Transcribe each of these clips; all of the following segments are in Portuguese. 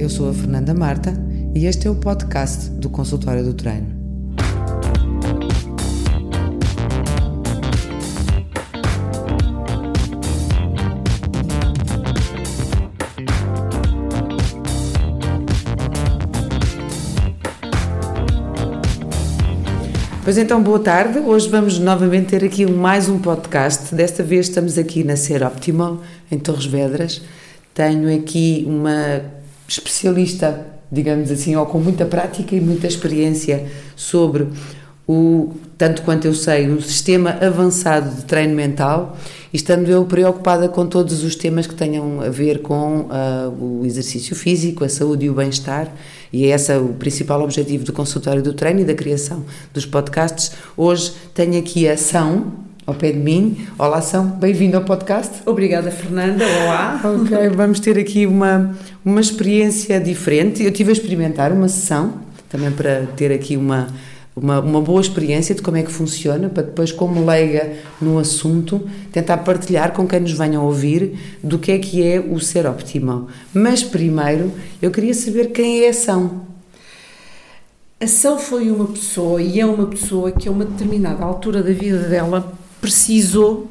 Eu sou a Fernanda Marta e este é o podcast do Consultório do Treino. Pois então, boa tarde. Hoje vamos novamente ter aqui mais um podcast. Desta vez estamos aqui na Ser Optimal, em Torres Vedras. Tenho aqui uma especialista, digamos assim, ou com muita prática e muita experiência sobre o, tanto quanto eu sei, um sistema avançado de treino mental estando eu preocupada com todos os temas que tenham a ver com uh, o exercício físico, a saúde e o bem-estar, e é esse o principal objetivo do consultório do treino e da criação dos podcasts. Hoje tenho aqui a São, ao pé de mim. Olá, São, bem-vindo ao podcast. Obrigada, Fernanda. Olá. Ok, vamos ter aqui uma, uma experiência diferente. Eu tive a experimentar uma sessão, também para ter aqui uma uma, uma boa experiência de como é que funciona, para depois, como leiga no assunto, tentar partilhar com quem nos venha a ouvir do que é que é o ser optimal. Mas primeiro, eu queria saber quem é a Ação. A Ação foi uma pessoa e é uma pessoa que a uma determinada altura da vida dela precisou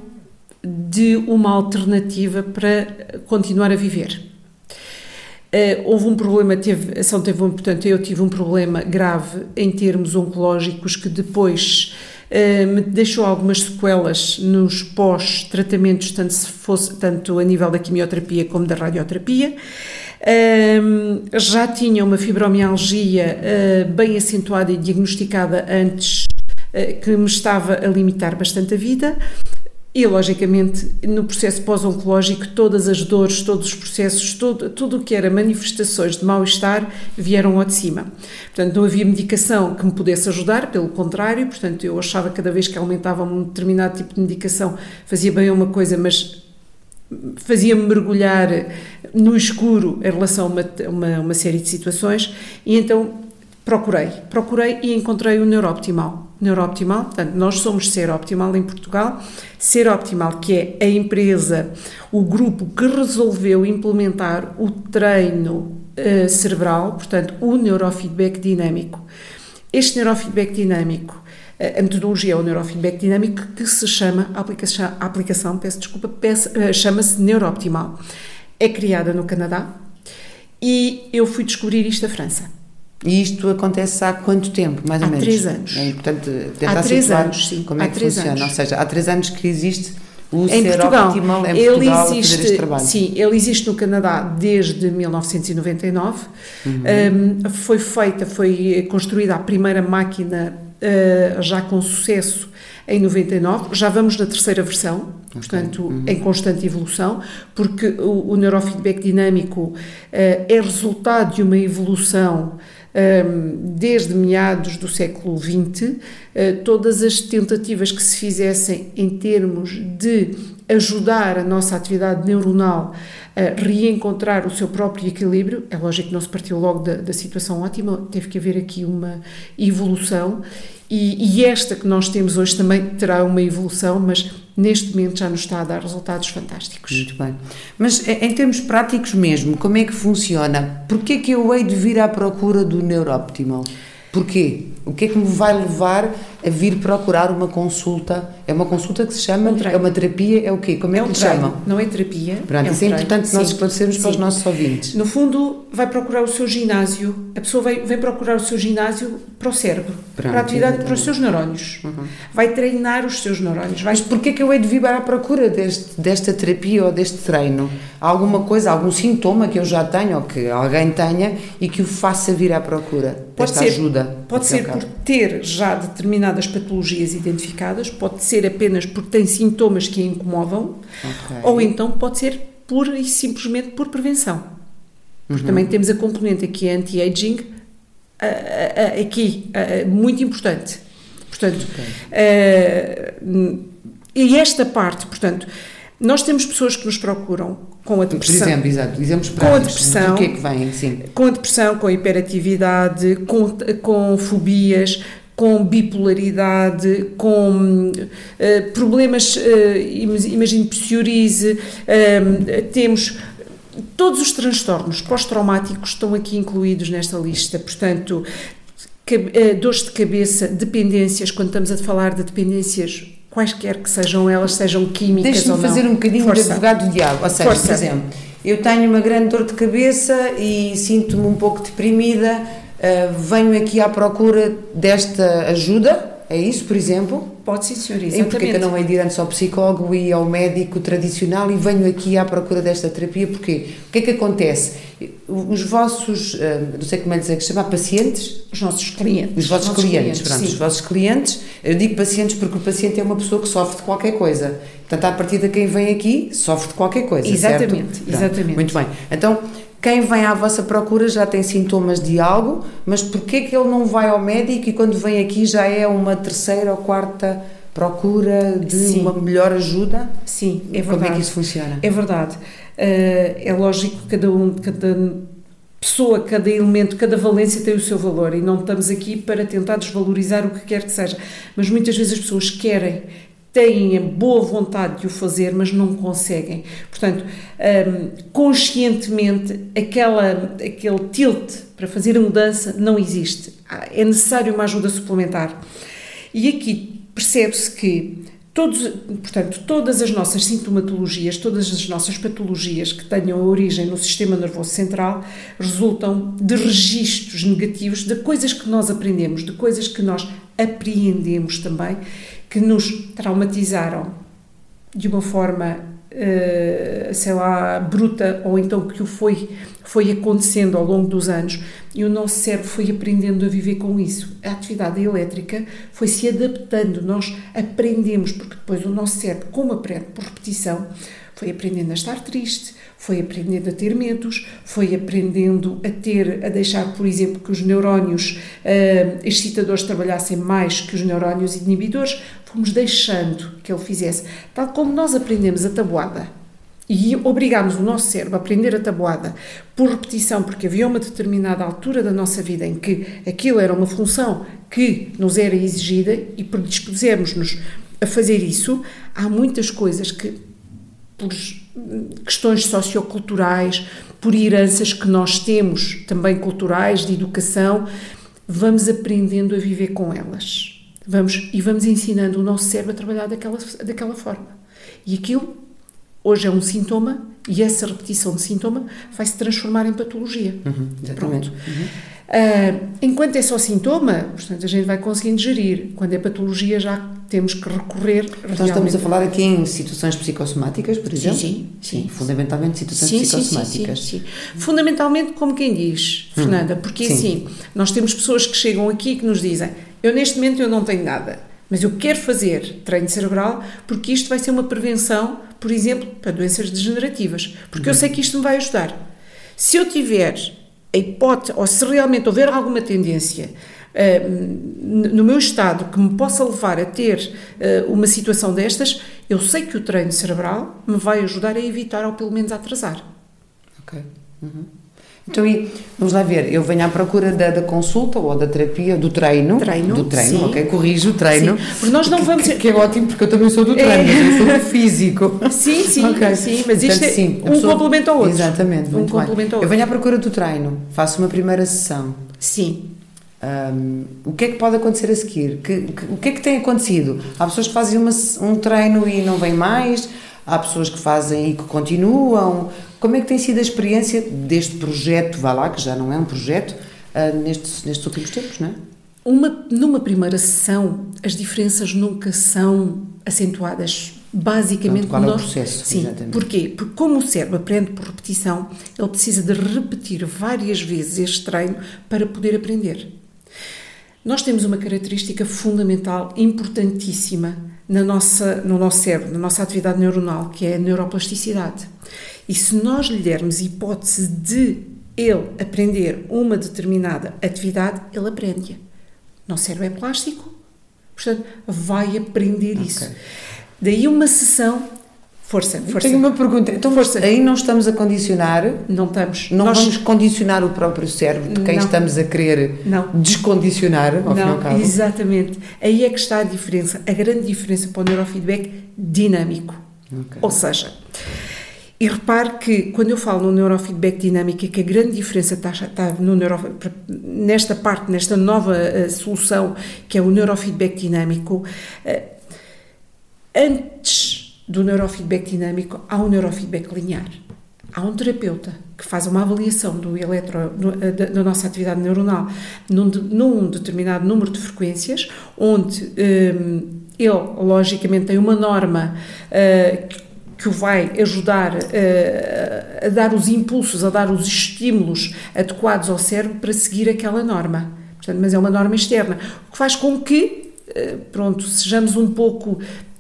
de uma alternativa para continuar a viver. Uh, houve um problema, teve, ação teve, portanto, eu tive um problema grave em termos oncológicos que depois uh, me deixou algumas sequelas nos pós-tratamentos, tanto, se fosse, tanto a nível da quimioterapia como da radioterapia. Uh, já tinha uma fibromialgia bem acentuada e diagnosticada antes, que me estava a limitar bastante a vida. E, logicamente, no processo pós-oncológico, todas as dores, todos os processos, tudo o que era manifestações de mal-estar vieram ao de cima. Portanto, não havia medicação que me pudesse ajudar, pelo contrário, portanto, eu achava que cada vez que aumentava um determinado tipo de medicação fazia bem uma coisa, mas fazia-me mergulhar no escuro em relação a uma, uma, uma série de situações, e então procurei, procurei e encontrei o Neurooptimal. Neurooptimal, portanto, nós somos Ser Optimal em Portugal. Ser Optimal, que é a empresa, o grupo que resolveu implementar o treino uh, cerebral, portanto, o neurofeedback dinâmico. Este neurofeedback dinâmico, eh, a metodologia é o neurofeedback dinâmico que se chama, a aplicação, a aplicação peço desculpa, uh, chama-se Neurooptimal. É criada no Canadá e eu fui descobrir isto na França. E isto acontece há quanto tempo, mais ou há menos? Há três anos. É importante tentar há três anos, sim. como é que funciona. Anos. Ou seja, há três anos que existe o em ser Portugal, optimal em ele Portugal existe, fazer este trabalho. Sim, ele existe no Canadá desde 1999. Uhum. Um, foi feita, foi construída a primeira máquina uh, já com sucesso em 99. Já vamos na terceira versão, okay. portanto, uhum. em constante evolução, porque o, o neurofeedback dinâmico uh, é resultado de uma evolução desde meados do século XX, eh, todas as tentativas que se fizessem em termos de ajudar a nossa atividade neuronal a reencontrar o seu próprio equilíbrio, é lógico que não se partiu logo da, da situação ótima, teve que haver aqui uma evolução e, e, esta que nós temos hoje também terá uma evolução, mas neste momento já nos está a dar resultados fantásticos. Muito bem. Mas em termos práticos mesmo, como é que funciona? Porquê é que eu hei de vir à procura do Neurooptimal? Porquê? O que é que me vai levar a vir procurar uma consulta? É uma consulta que se chama? Um é uma terapia? É o quê? Como é, é um que treino. chamam? Não é terapia. Pronto, é um isso é importante nós esclarecermos para os nossos ouvintes. No fundo, vai procurar o seu ginásio. A pessoa vai, vem procurar o seu ginásio para o cérebro, Pronto, para a atividade, exatamente. para os seus neurónios. Uhum. Vai treinar os seus neurónios. Vai... Mas porquê que eu hei de vir à procura deste, desta terapia ou deste treino? Há alguma coisa, algum sintoma que eu já tenho ou que alguém tenha e que o faça vir à procura pode desta ser, ajuda? Pode ser por ter já determinadas patologias identificadas, pode ser apenas porque tem sintomas que a incomodam, okay. ou então pode ser pura e simplesmente por prevenção. Porque uhum. também temos a componente aqui anti-aging, aqui, muito importante. Portanto, okay. e esta parte, portanto, nós temos pessoas que nos procuram com a depressão. Por exemplo, exato, dizemos com a depressão, que é que vem, sim. Com a depressão, com a hiperatividade, com, com fobias, com bipolaridade, com uh, problemas, uh, imagino psoríase, uh, temos todos os transtornos pós-traumáticos estão aqui incluídos nesta lista, portanto, eh, dores de cabeça, dependências, quando estamos a falar de dependências quaisquer que sejam elas, sejam químicas ou não. Deixa-me fazer um bocadinho Força. de advogado do diabo, ou seja, Força. por exemplo, eu tenho uma grande dor de cabeça e sinto-me um pouco deprimida, uh, venho aqui à procura desta ajuda, é isso, por exemplo? Pode sim, senhor, exatamente. E porque é que eu não hei de ir antes ao psicólogo e ao médico tradicional e venho aqui à procura desta terapia? Porquê? O que é que acontece? Os vossos, eh, não sei como é que chama, pacientes? Os nossos clientes. Os vossos clientes, clientes pronto, os vossos clientes. Eu digo pacientes porque o paciente é uma pessoa que sofre de qualquer coisa. Portanto, à partida quem vem aqui sofre de qualquer coisa, Exatamente, exatamente. Muito bem. Então, quem vem à vossa procura já tem sintomas de algo, mas porquê que ele não vai ao médico e quando vem aqui já é uma terceira ou quarta procura de Sim. uma melhor ajuda? Sim, é verdade. Como é que isso funciona? É verdade. Uh, é lógico que cada um, cada pessoa, cada elemento, cada valência tem o seu valor e não estamos aqui para tentar desvalorizar o que quer que seja, mas muitas vezes as pessoas querem têm a boa vontade de o fazer, mas não conseguem. Portanto, um, conscientemente, aquela, aquele tilt para fazer a mudança não existe. É necessário uma ajuda suplementar. E aqui percebe-se que todos, portanto, todas as nossas sintomatologias, todas as nossas patologias que tenham origem no sistema nervoso central resultam de registros negativos de coisas que nós aprendemos, de coisas que nós apreendemos também que nos traumatizaram de uma forma, uh, sei lá, bruta, ou então que o foi, foi acontecendo ao longo dos anos, e o nosso cérebro foi aprendendo a viver com isso. A atividade elétrica foi se adaptando, nós aprendemos, porque depois o nosso cérebro, como aprende por repetição, foi aprendendo a estar triste, foi aprendendo a ter medos, foi aprendendo a ter, a deixar, por exemplo, que os neurónios uh, excitadores trabalhassem mais que os neurónios inibidores, fomos deixando que ele fizesse. Tal como nós aprendemos a tabuada e obrigámos o nosso cérebro a aprender a tabuada por repetição, porque havia uma determinada altura da nossa vida em que aquilo era uma função que nos era exigida e predispusemos-nos a fazer isso, há muitas coisas que por questões socioculturais, por heranças que nós temos, também culturais, de educação, vamos aprendendo a viver com elas. Vamos, e vamos ensinando o nosso cérebro a trabalhar daquela, daquela forma. E aquilo, hoje é um sintoma, e essa repetição de sintoma vai se transformar em patologia. Uhum, exatamente. Pronto. Uhum. Uh, enquanto é só sintoma, portanto, a gente vai conseguindo gerir. Quando é patologia, já temos que recorrer. Então, estamos a falar aqui em situações psicossomáticas, por exemplo? Sim, sim. sim. Fundamentalmente situações sim, psicossomáticas. Sim, sim, sim, Fundamentalmente, como quem diz, hum, Fernanda, porque assim, nós temos pessoas que chegam aqui que nos dizem: eu neste momento eu não tenho nada, mas eu quero fazer treino cerebral porque isto vai ser uma prevenção, por exemplo, para doenças degenerativas, porque eu uhum. sei que isto me vai ajudar. Se eu tiver a hipótese, ou se realmente houver alguma tendência uh, no meu estado que me possa levar a ter uh, uma situação destas, eu sei que o treino cerebral me vai ajudar a evitar ou pelo menos a atrasar. Ok. Uhum. Então, e, vamos lá ver, eu venho à procura da, da, consulta ou da terapia, do treino. Treino. Do treino, sim. ok, corrijo o treino. Sim. Porque nós não vamos. Que, que, é ótimo, porque eu também sou do treino, é. eu sou do físico. Sim, sim, okay. sim, mas isto é sim, um pessoa... complemento ao outro. Exatamente, um complemento ao outro. Eu venho à procura do treino, faço uma primeira sessão. Sim. Um, o que é que pode acontecer a seguir? Que, que, o que é que tem acontecido? Há pessoas que fazem uma, um treino e não vêm mais, há pessoas que fazem e que continuam. Como é que tem sido a experiência deste projeto, vá lá, que já não é um projeto, uh, nestes, nestes últimos tempos, não é? Uma, numa primeira sessão, as diferenças nunca são acentuadas. Basicamente, Portanto, qual é o processo? Sim. Exatamente. Porquê? Porque como o cérebro aprende por repetição, ele precisa de repetir várias vezes este treino para poder aprender. Nós temos uma característica fundamental, importantíssima na nossa, no nosso cérebro, na nossa atividade neuronal, que é a neuroplasticidade. E se nós lhe dermos hipótese de ele aprender uma determinada atividade, ele aprende-a. Nosso cérebro é plástico, portanto, vai aprender okay. isso. Daí uma sessão Força, força. Tenho uma pergunta. Então, força. aí não estamos a condicionar? Não estamos. Não Nós... vamos condicionar o próprio cérebro de quem não. estamos a querer não. descondicionar, ao não, fim e ao cabo? Exatamente. Aí é que está a diferença, a grande diferença para o neurofeedback dinâmico. Okay. Ou seja, E repare que quando eu falo no neurofeedback dinâmico, que a grande diferença está, está no neuro, nesta parte, nesta nova uh, solução que é o neurofeedback dinâmico, uh, antes do neurofeedback dinâmico um neurofeedback linear. Há um terapeuta que faz uma avaliação do eletro, da, da, nossa atividade neuronal num, num, determinado número de frequências, onde um, ele, logicamente, tem uma norma uh, que o vai ajudar uh, a dar os impulsos, a dar os estímulos adequados ao cérebro para seguir aquela norma. Portanto, mas é uma norma externa, o que faz com que, uh, pronto, sejamos um pouco,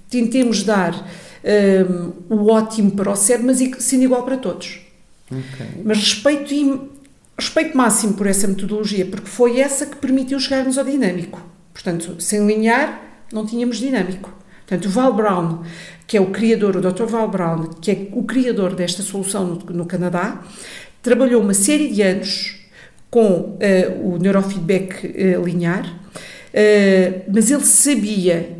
tentemos dar uh, o ótimo para o cérebro, mas sendo igual para todos. Okay. Mas respeito, respeito máximo por essa metodologia, porque foi essa que permitiu chegarmos ao dinâmico. Portanto, sem linear, não tínhamos dinâmico. Portanto, o Val Brown que é o criador, o Dr. Val Brown, que é o criador desta solução no, no Canadá, trabalhou uma série de anos com uh, o neurofeedback uh, linear, uh, mas ele sabia,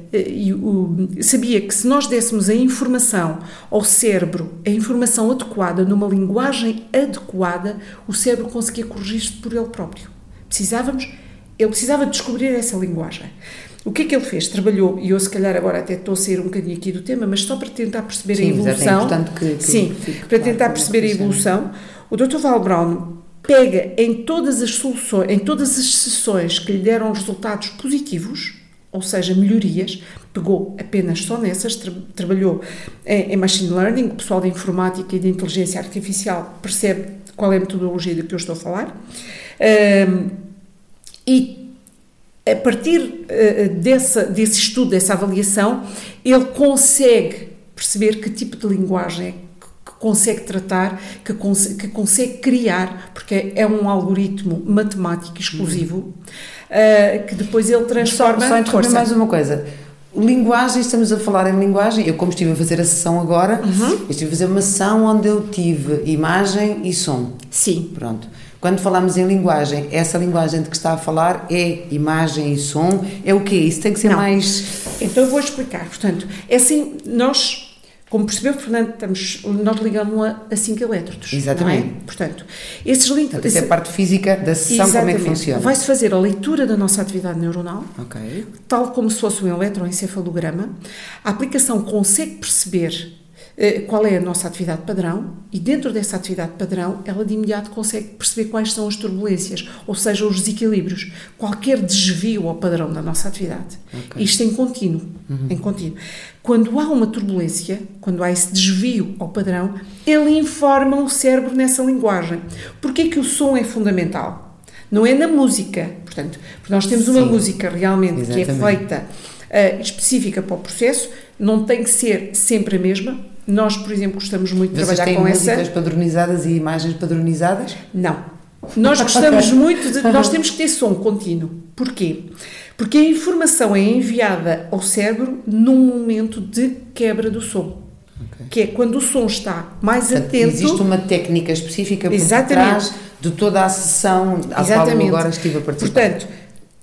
sabia que se nós dessemos a informação ao cérebro, a informação adequada, numa linguagem adequada, o cérebro conseguia corrigir-se por ele próprio. Precisávamos, ele precisava descobrir essa linguagem. O que é que ele fez? Trabalhou, e eu se calhar agora até estou a sair um bocadinho aqui do tema, mas só para tentar perceber sim, a evolução. É que, que sim, para tentar claro perceber a evolução, o Dr. Val Brown pega em todas as soluções, em todas as sessões que lhe deram resultados positivos, ou seja, melhorias, pegou apenas só nessas, tra trabalhou em, em, machine learning, o pessoal da informática e da inteligência artificial percebe qual é a metodologia de que eu estou a falar, um, e a partir uh, dessa, desse estudo, dessa avaliação, ele consegue perceber que tipo de linguagem é consegue tratar, que, cons que consegue criar, porque é um algoritmo matemático exclusivo, uhum. Uh, que depois ele transforma... Só, só mais uma coisa. Linguagem, estamos a falar em linguagem. Eu, como estive a fazer a sessão agora, uhum. estive a fazer uma sessão onde eu tive imagem e som. Sim. Pronto. Quando falamos em linguagem, essa linguagem de que está a falar é imagem e som? É o quê? Isso tem que ser Não. mais. Então eu vou explicar. Portanto, é assim, nós. Como percebeu, Fernando, estamos, nós ligamos a, a cinco elétrodos. Exatamente. É? Portanto, esses links. Portanto, é a parte física da sessão, Exatamente. como é que funciona. Vai-se fazer a leitura da nossa atividade neuronal, okay. tal como se fosse um eletroencefalograma. A aplicação consegue perceber qual é a nossa atividade padrão e dentro dessa atividade padrão ela de imediato consegue perceber quais são as turbulências, ou seja, os desequilíbrios, qualquer desvio ao padrão da nossa atividade. Okay. Isto em contínuo, uhum. em contínuo. Quando há uma turbulência, quando há esse desvio ao padrão, ele informa o cérebro nessa linguagem. Porquê que o som é fundamental? Não é na música, portanto, porque nós temos uma Sim. música realmente Exatamente. que é feita uh, específica para o processo, não tem que ser sempre a mesma, nós, por exemplo, gostamos muito de trabalhar com essa. músicas padronizadas e imagens padronizadas? Não. Nós gostamos muito de. Nós temos que ter som contínuo. Porquê? Porque a informação é enviada ao cérebro num momento de quebra do som. Okay. Que é quando o som está mais Portanto, atento. Existe uma técnica específica por Exatamente. de toda a sessão à Exatamente. qual eu agora estive a participar. Portanto,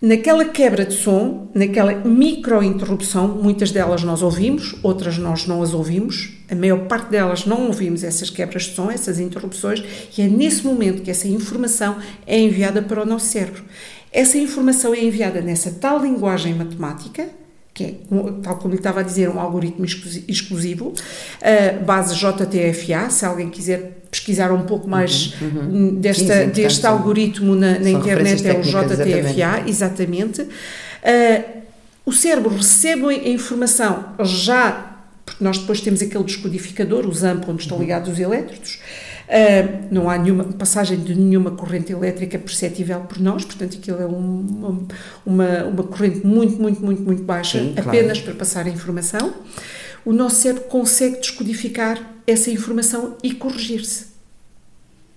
Naquela quebra de som, naquela micro-interrupção, muitas delas nós ouvimos, outras nós não as ouvimos, a maior parte delas não ouvimos essas quebras de som, essas interrupções, e é nesse momento que essa informação é enviada para o nosso cérebro. Essa informação é enviada nessa tal linguagem matemática, que é, tal como lhe estava a dizer, um algoritmo exclusivo, uh, base JTFA, se alguém quiser pesquisar um pouco mais uhum, uhum. desta, Sim, deste algoritmo na, na internet, é o JTFA, exatamente. exatamente. Uh, o cérebro recebe a informação já, porque nós depois temos aquele descodificador, o ZAMP, onde estão uhum. ligados os elétrodos, Uh, não há nenhuma passagem de nenhuma corrente elétrica perceptível por nós, portanto, aquilo é uma, uma, uma corrente muito, muito, muito, muito baixa, Sim, apenas claro. para passar a informação. O nosso cérebro consegue descodificar essa informação e corrigir-se.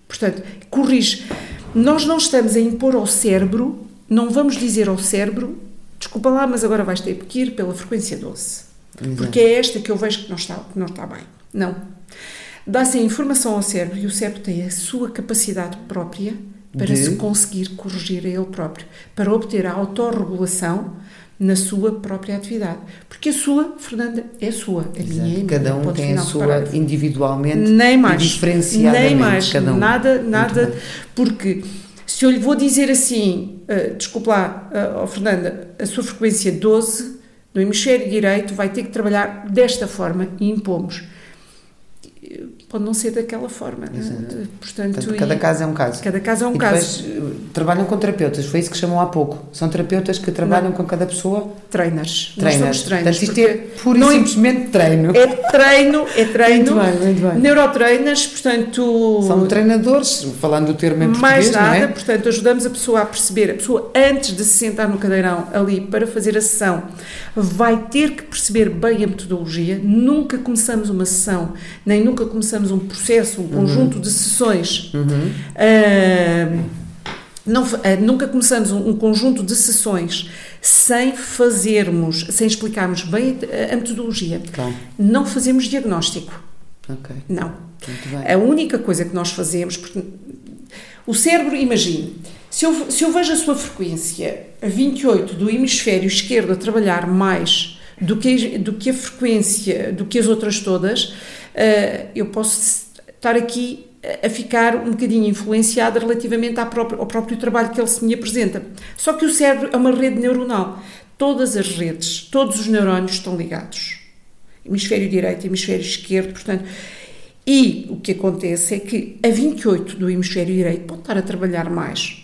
Portanto, corrige. Nós não estamos a impor ao cérebro, não vamos dizer ao cérebro, desculpa lá, mas agora vais ter que ir pela frequência 12. Exato. Porque é esta que eu vejo que não está, que não está bem. Não dá-se a informação ao cérebro e o cérebro tem a sua capacidade própria para de... se conseguir corrigir a ele próprio, para obter a autorregulação na sua própria atividade. Porque a sua, Fernanda, é sua, a Exato. minha é. Cada um tem a sua parágrafo. individualmente Nem mais. e diferenciadamente. Nem mais. Cada um. Nada, nada. Porque se eu lhe vou dizer assim, uh, desculpe lá, uh, oh, Fernanda, a sua frequência 12 no hemisfério direito vai ter que trabalhar desta forma e impomos. Pode não ser daquela forma. né? Portanto, Portanto, e- cada caso é um caso. cada caso é um e caso. depois eh, trabalham com terapeutas, foi isso que chamou há pouco. São terapeutas que trabalham com cada pessoa, Trainers. Somos trainers. Portanto, isto é pura não e é- simplesmente treino. é treino, é treino. Muito bem, muito bem. Neurotrainers, portanto. São treinadores, falando o termo em mais português, nada, não é? portanto, ajudamos a pessoa a perceber, a pessoa antes de se sentar no cadeirão ali para fazer a sessão, vai ter que perceber bem a metodologia. Nunca começamos uma sessão, nem nunca começamos um processo, um conjunto de sessões. Uhum. ah, não ah, nunca começamos um, um conjunto de sessões sem fazermos, sem explicarmos bem a, a metodologia. Claro, Não fazemos diagnóstico. ok, Não. A única coisa que nós fazemos, porque o cérebro, imagine, se eu, se eu vejo a sua frequência a 28 do hemisfério esquerdo a trabalhar mais do que, do que a frequência, do que as outras todas, eh, eu posso estar aqui a- ficar um bocadinho influenciada relativamente própria- ao próprio trabalho que ele se me apresenta. Só que o cérebro é uma rede neuronal. Todas as redes, todos os neurónios estão ligados. Hemisfério direito, hemisfério esquerdo, portanto. E o que acontece é que a 28 do hemisfério direito pode estar a trabalhar mais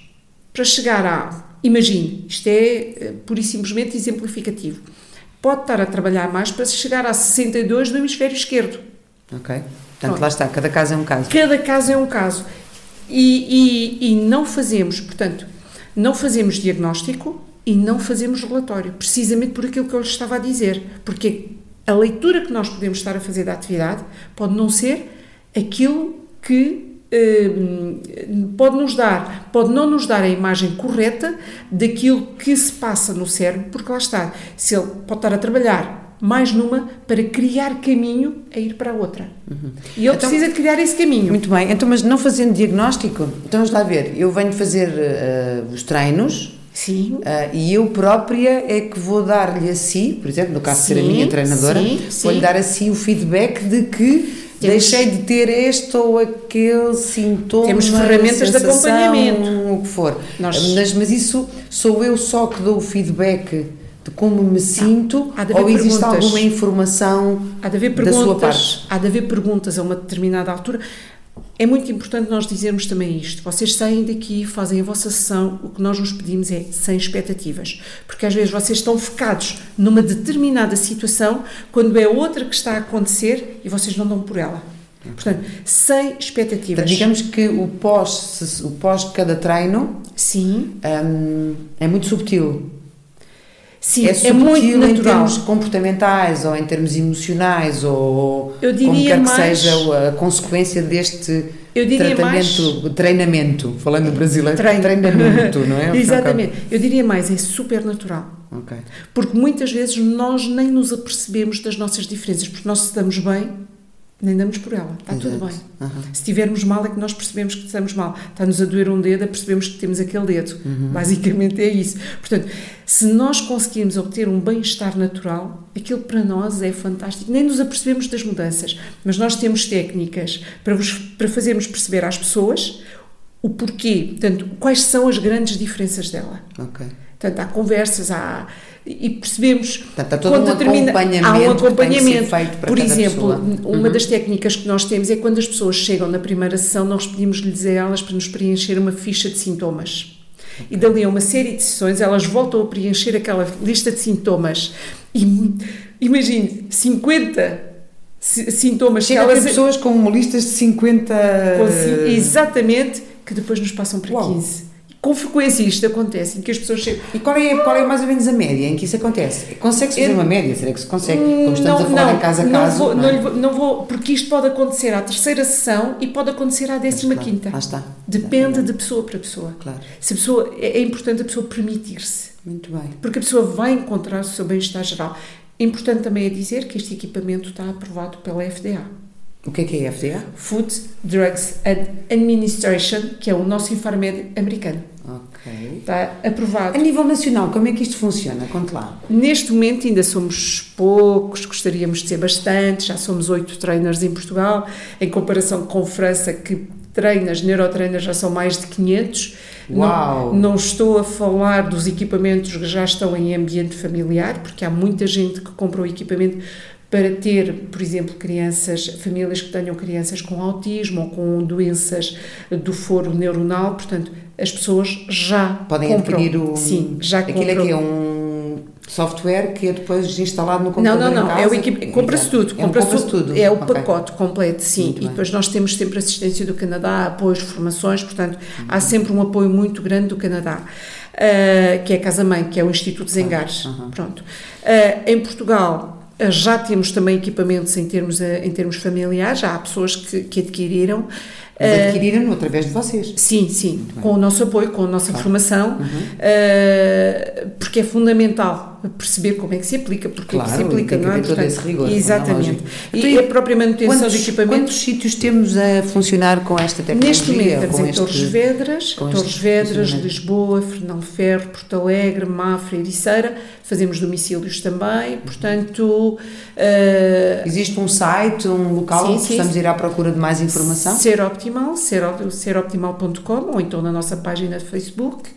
para chegar a. Imagine, isto é eh, pura e simplesmente exemplificativo. Pode estar a trabalhar mais para chegar a 62 do hemisfério esquerdo. Ok. Portanto, lá está, cada caso é um caso. Cada caso é um caso. E, e, e não fazemos, portanto, não fazemos diagnóstico e não fazemos relatório, precisamente por aquilo que eu lhes estava a dizer. Porque a leitura que nós podemos estar a fazer da atividade pode não ser aquilo que pode nos dar, pode não nos dar a imagem correta daquilo que se passa no cérebro, porque lá está, se ele pode estar a trabalhar mais numa para criar caminho a ir para a outra. E ele Então- precisa de criar esse caminho. Muito bem, então, mas não fazendo diagnóstico, então vamos lá ver, eu venho fazer eh, os treinos Sim. eh, e eu própria é que vou dar-lhe a si, por exemplo, no caso de ser a Sim, minha treinadora, sim, vou-lhe sim. dar a si o feedback de que Temos- deixei de ter este ou aquele sintoma, Temos ferramentas de acompanhamento. o que for. Nós- Mas, mas isso sou eu só que dou o feedback de como me sinto há ou existe perguntas. alguma informação Há de haver da sua perguntas, parte? há de haver perguntas a uma determinada altura. É muito importante nós dizermos também isto. Vocês saem daqui, fazem a vossa sessão, o que nós nos pedimos é sem expectativas. Porque às vezes vocês estão focados numa determinada situação, quando é outra que está a acontecer e vocês não dão por ela. Portanto, sem expectativas. Portanto, digamos que o pós, o pós de cada treino Sim, hum, é muito subtil. Sim, é é, muito em natural. termos comportamentais ou em termos emocionais ou Eu como quer que mais- seja a consequência deste tratamento, treinamento, falando brasileiro, Treino. treinamento, não é? Exatamente. Eu diria mais, é super natural. Ok. Porque muitas vezes nós nem nos apercebemos das nossas diferenças, porque nós se estamos bem, nem damos por ela. Está tudo Exato. bem. Aham. Se estivermos mal é que nós percebemos que estamos mal. Está-nos a doer um dedo, é percebemos que temos aquele dedo. Uhum. Basicamente é isso. Portanto, se nós conseguirmos obter um bem-estar natural, aquilo para nós é fantástico. Nem nos apercebemos das mudanças, mas nós temos técnicas para, vos, para fazermos perceber às pessoas o porquê, portanto, quais são as grandes diferenças dela. Ok. Portanto, há conversas, há. E percebemos. Portanto, há todo quando um determina- acompanhamento Há um acompanhamento. feito para Por exemplo, pessoa. uma Uhum. das técnicas que nós temos é quando as pessoas chegam na primeira sessão, nós pedimos-lhes a elas para nos preencher uma ficha de sintomas. E dali a uma série de sessões, elas voltam a preencher aquela lista de sintomas. E imagine, 50 si- sintomas Chega que elas. pessoas com listas de 50... com Exatamente, que depois nos passam para Uau. 15. Com frequência isto acontece, em que as pessoas chegam. E qual é, qual é mais ou menos a média em que isso acontece? Consegue-se fazer uma média? Será que se consegue? Como estamos não, a falar não, em casa a não caso, vou, não não é? vou- não vou, porque isto pode acontecer à terceira sessão e pode acontecer à décima Claro, quinta. Lá está. Depende de pessoa para pessoa. Claro. Se a pessoa, é, é importante a pessoa permitir-se, Muito bem. porque a pessoa vai encontrar o seu bem-estar geral. Importante também é dizer que este equipamento está aprovado pela FDA. O que é que é a FDA? Food, Drugs and Administration, que é o nosso Infarmed americano. Está aprovado. A nível nacional, como é que isto funciona? Conte lá. Neste momento ainda somos poucos, gostaríamos de ser bastante, já somos oito trainers em Portugal, em comparação com França, que trainers, neurotrainers já são mais de 500. Uau! Não, não estou a falar dos equipamentos que já estão em ambiente familiar, porque há muita gente que compra o equipamento para ter, por exemplo, crianças, famílias que tenham crianças com autismo ou com doenças do foro neuronal, portanto, as pessoas já Podem compram. adquirir o. Sim, já Aquilo compram. é que é um software que é depois instalado no Não, computador. não, não. casa? É o equipe... Compra-se tudo. É um Compra-se compra-se tudo. É o Ok. pacote completo, sim. Muito e bem. depois nós temos sempre assistência do Canadá, apoios, formações, portanto, Uhum. há sempre um apoio muito grande do Canadá, ah, que é a Casa-Mãe, que é o Instituto Zengar. Uhum. Pronto. Ah, em Portugal. Ah, Já temos também equipamentos em termos, ah, em termos familiares, já há pessoas que, que adquiriram. Mas Ah, adquiriram através de vocês. Sim, sim, com o nosso apoio, com a nossa Claro. formação, Uhum. uh, porque é fundamental perceber como é que se aplica, porque é que se Claro, aplica, não é? todo esse rigor, Exatamente. lógico. E Então, e a própria manutenção Quantos, do equipamento. quantos sítios temos a funcionar com esta tecnologia? Neste momento estamos em Torres Vedras, Torres este Vedras? Lisboa, Fernão Ferro, Porto Alegre, Mafra, Ericeira, fazemos domicílios também, portanto... uh, Existe um site, um local Sim, onde sim, possamos ir à procura de mais informação? Ser Optimal, ser, seroptimal.com ou então na nossa página de Facebook.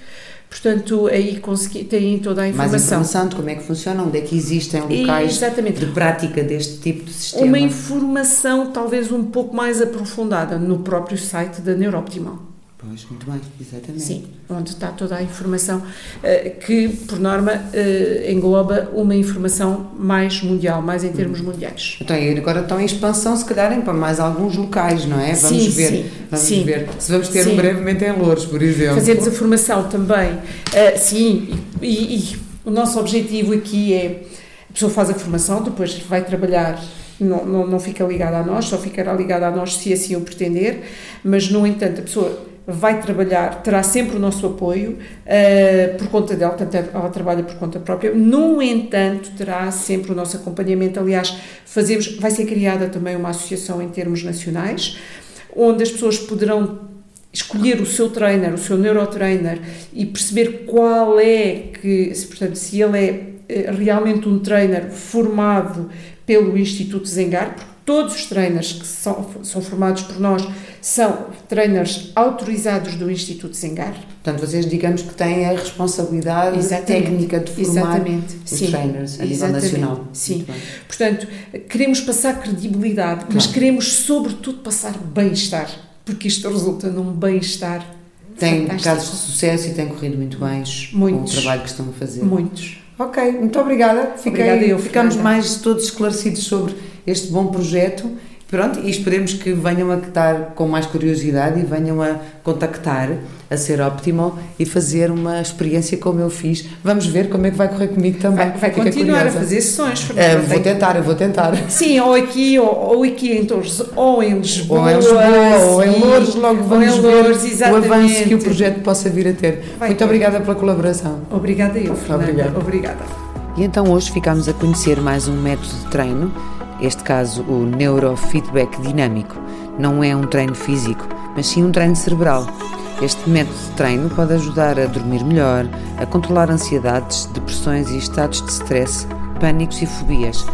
Portanto, aí consegui, tem toda a Mais informação. informação de como é que funciona, onde é que existem locais Exatamente. de prática deste tipo de sistema. Uma informação talvez um pouco mais aprofundada no próprio site da Neurooptimal. Pois, muito bem, exatamente. Sim, onde está toda a informação eh, que, por norma, eh, engloba uma informação mais mundial, mais em Hum. termos mundiais. Então, agora estão em expansão, se calhar, para mais alguns locais, não é? Vamos Sim, ver. sim, vamos sim. ver. Se vamos ter Sim. brevemente em Louros, por exemplo. Fazemos a formação também, eh, sim, e, e- e o nosso objetivo aqui é, a pessoa faz a formação, depois vai trabalhar, não, não, não fica ligada a nós, só ficará ligada a nós se assim o pretender, mas, no entanto, a pessoa vai trabalhar, terá sempre o nosso apoio eh, por conta dela, portanto, ela trabalha por conta própria, no entanto, terá sempre o nosso acompanhamento, aliás, fazemos, vai ser criada também uma associação em termos nacionais, onde as pessoas poderão escolher o seu trainer, o seu neurotrainer e perceber qual é que, portanto, se ele é eh, realmente um trainer formado pelo Instituto Zengar, porque todos os trainers que são, são formados por nós são trainers autorizados do Instituto Zengar. Portanto, vocês digamos que têm a responsabilidade Exatamente. técnica de formar Exatamente. os Sim. trainers a nível Exatamente. nacional. Sim. Portanto, queremos passar credibilidade, mas Claro. queremos, sobretudo, passar bem-estar, porque isto resulta num bem-estar Tem fantástico. casos de sucesso e tem corrido muito bem Muitos. com o trabalho que estão a fazer. Muitos. Ok, muito obrigada. Fiquei, Obrigada eu, ficamos mais todos esclarecidos sobre este bom projeto. Pronto, e esperemos que venham a estar com mais curiosidade e venham a contactar a ser Optimal e fazer uma experiência como eu fiz. Vamos ver como é que vai correr comigo também. Vai, vai continuar curiosa. a fazer sessões, Fernanda. vou tentar, eu vou tentar. Sim, ou aqui, ou, ou aqui em Torres, ou em Lisboa. Ou em Lisboa, ou em Louros, logo ou vamos em ver Loures, o exatamente. avanço que o projeto possa vir a ter. Vai Muito ter. obrigada pela colaboração. Obrigada eu, Fernanda. Obrigado. Obrigada. E então hoje ficámos a conhecer mais um método de treino, este caso o neurofeedback dinâmico. Não é um treino físico, mas sim um treino cerebral. Este método de treino pode ajudar a dormir melhor, a controlar ansiedades, depressões e estados de stress, pânicos e fobias.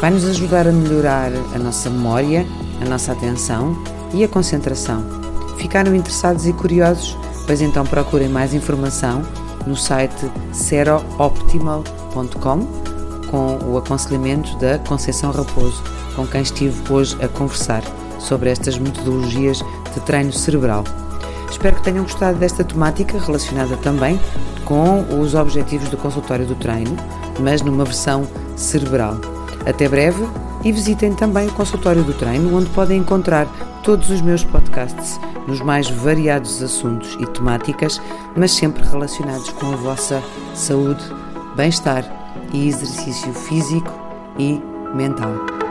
Vai nos ajudar a melhorar a nossa memória, a nossa atenção e a concentração. Ficaram interessados e curiosos? Pois então procurem mais informação no site serooptimal.com com o aconselhamento da Conceição Raposo, com quem estive hoje a conversar sobre estas metodologias de treino cerebral. Espero que tenham gostado desta temática relacionada também com os objetivos do consultório do treino, mas numa versão cerebral. Até breve e visitem também o consultório do treino, onde podem encontrar todos os meus podcasts nos mais variados assuntos e temáticas, mas sempre relacionados com a vossa saúde, bem-estar e exercício físico e mental.